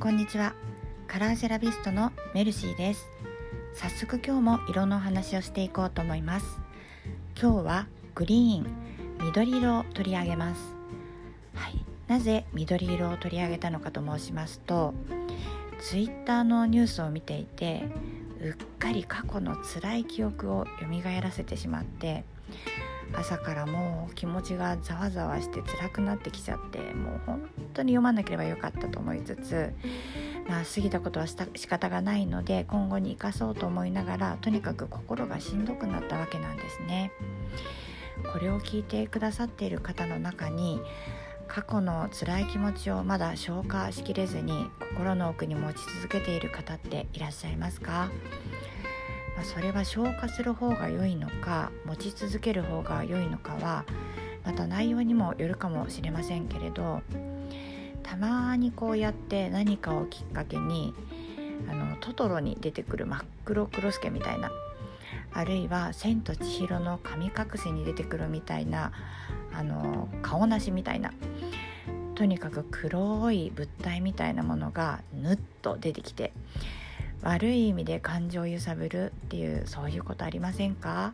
こんにちは。カラーセラピストのメルシーです。早速今日も色のお話をしていこうと思います。今日はグリーン緑色を取り上げます。はい。なぜ緑色を取り上げたのかと申しますとツイッターのニュースを見ていてうっかり過去の辛い記憶を蘇らせてしまって朝からもう気持ちがざわざわして辛くなってきちゃってもう本当に読まなければよかったと思いつつ、まあ、過ぎたことはした仕方がないので今後に生かそうと思いながらとにかく心がしんどくなったわけなんですね。これを聞いてくださっている方の中に過去の辛い気持ちをまだ消化しきれずに心の奥に持ち続けている方っていらっしゃいますか？まあ、それは消化する方が良いのか持ち続ける方が良いのかはまた内容にもよるかもしれませんけれどたまにこうやって何かをきっかけにあのトトロに出てくる真っ黒クロスケみたいなあるいは「千と千尋の神隠し」に出てくるみたいなあの顔なしみたいなとにかく黒い物体みたいなものがぬっと出てきて悪い意味で感情を揺さぶるっていうそういうことありませんか？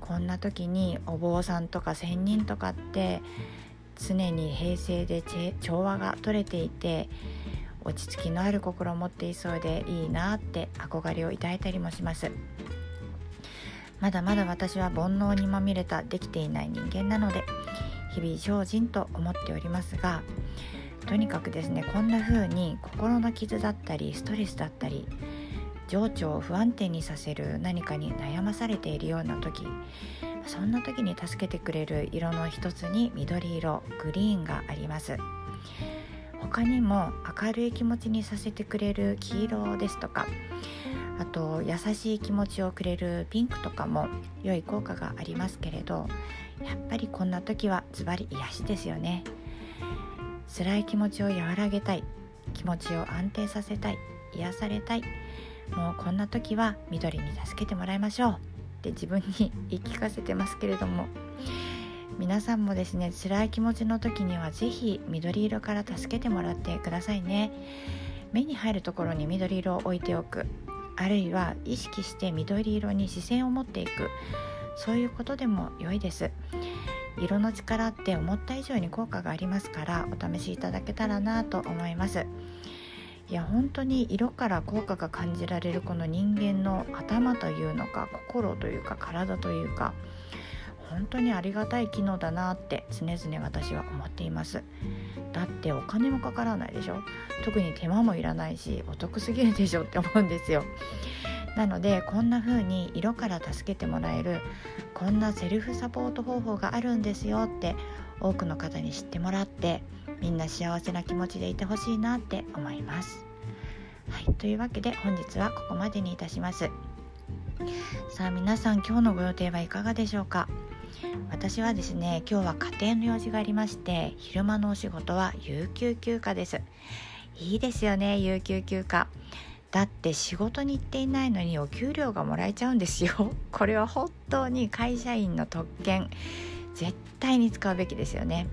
こんな時にお坊さんとか仙人とかって常に平静で調和が取れていて落ち着きのある心を持っていそうでいいなって憧れを抱いたりもします。まだまだ私は煩悩にまみれたできていない人間なので日々精進と思っておりますがとにかくですねこんな風に心の傷だったりストレスだったり情緒を不安定にさせる何かに悩まされているような時そんな時に助けてくれる色の一つに緑色グリーンがあります。他にも明るい気持ちにさせてくれる黄色ですとかあと優しい気持ちをくれるピンクとかも良い効果がありますけれどやっぱりこんな時はズバリ癒しですよね。辛い気持ちを和らげたい。気持ちを安定させたい。癒されたい。もうこんな時は緑に助けてもらいましょう。って自分に言い聞かせてますけれども。皆さんもですね辛い気持ちの時には是非緑色から助けてもらってくださいね。目に入るところに緑色を置いておく。あるいは意識して緑色に視線を持っていく。そういうことでも良いです。色の力って思った以上に効果がありますからお試しいただけたらなと思います。いや本当に色から効果が感じられるこの人間の頭というのか心というか体というか本当にありがたい機能だなって常々私は思っています。だってお金もかからないでしょ。特に手間もいらないしお得すぎるでしょって思うんですよ。なのでこんな風に色から助けてもらえるこんなセルフサポート方法があるんですよって多くの方に知ってもらってみんな幸せな気持ちでいてほしいなって思います。はい、というわけで本日はここまでにいたします。さあ皆さん今日のご予定はいかがでしょうか？私はですね今日は家庭の用事がありまして昼間のお仕事は有給休暇ですいいですよね有給休暇だって仕事に行っていないのにお給料がもらえちゃうんですよ。これは本当に会社員の特権。絶対に使うべきですよね。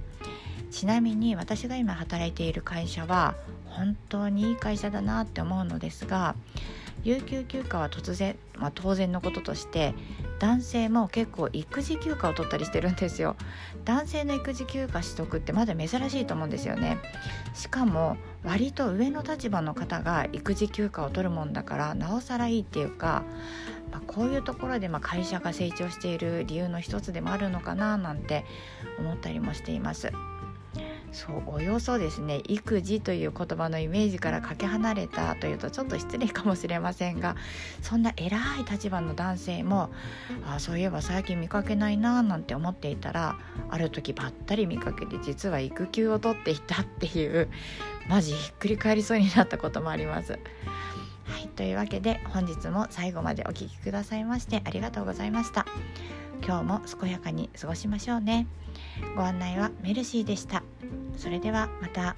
ちなみに私が今働いている会社は本当にいい会社だなって思うのですが有給休暇は突然、まあ、当然のこととして男性も結構育児休暇を取ったりしてるんですよ男性の育児休暇取得ってまだ珍しいと思うんですよねしかも割と上の立場の方が育児休暇を取るもんだからなおさらいいっていうか、まあ、こういうところでま会社が成長している理由の一つでもあるのかななんて思ったりもしています。そうおよそですね育児という言葉のイメージからかけ離れたというとちょっと失礼かもしれませんがそんな偉い立場の男性もあそういえば最近見かけないななんて思っていたらある時ばったり見かけて実は育休を取っていたっていうマジひっくり返りそうになったこともあります。はい、というわけで本日も最後までお聴きくださいましてありがとうございました。今日も健やかに過ごしましょうね。ご案内はメルシーでした。それではまた。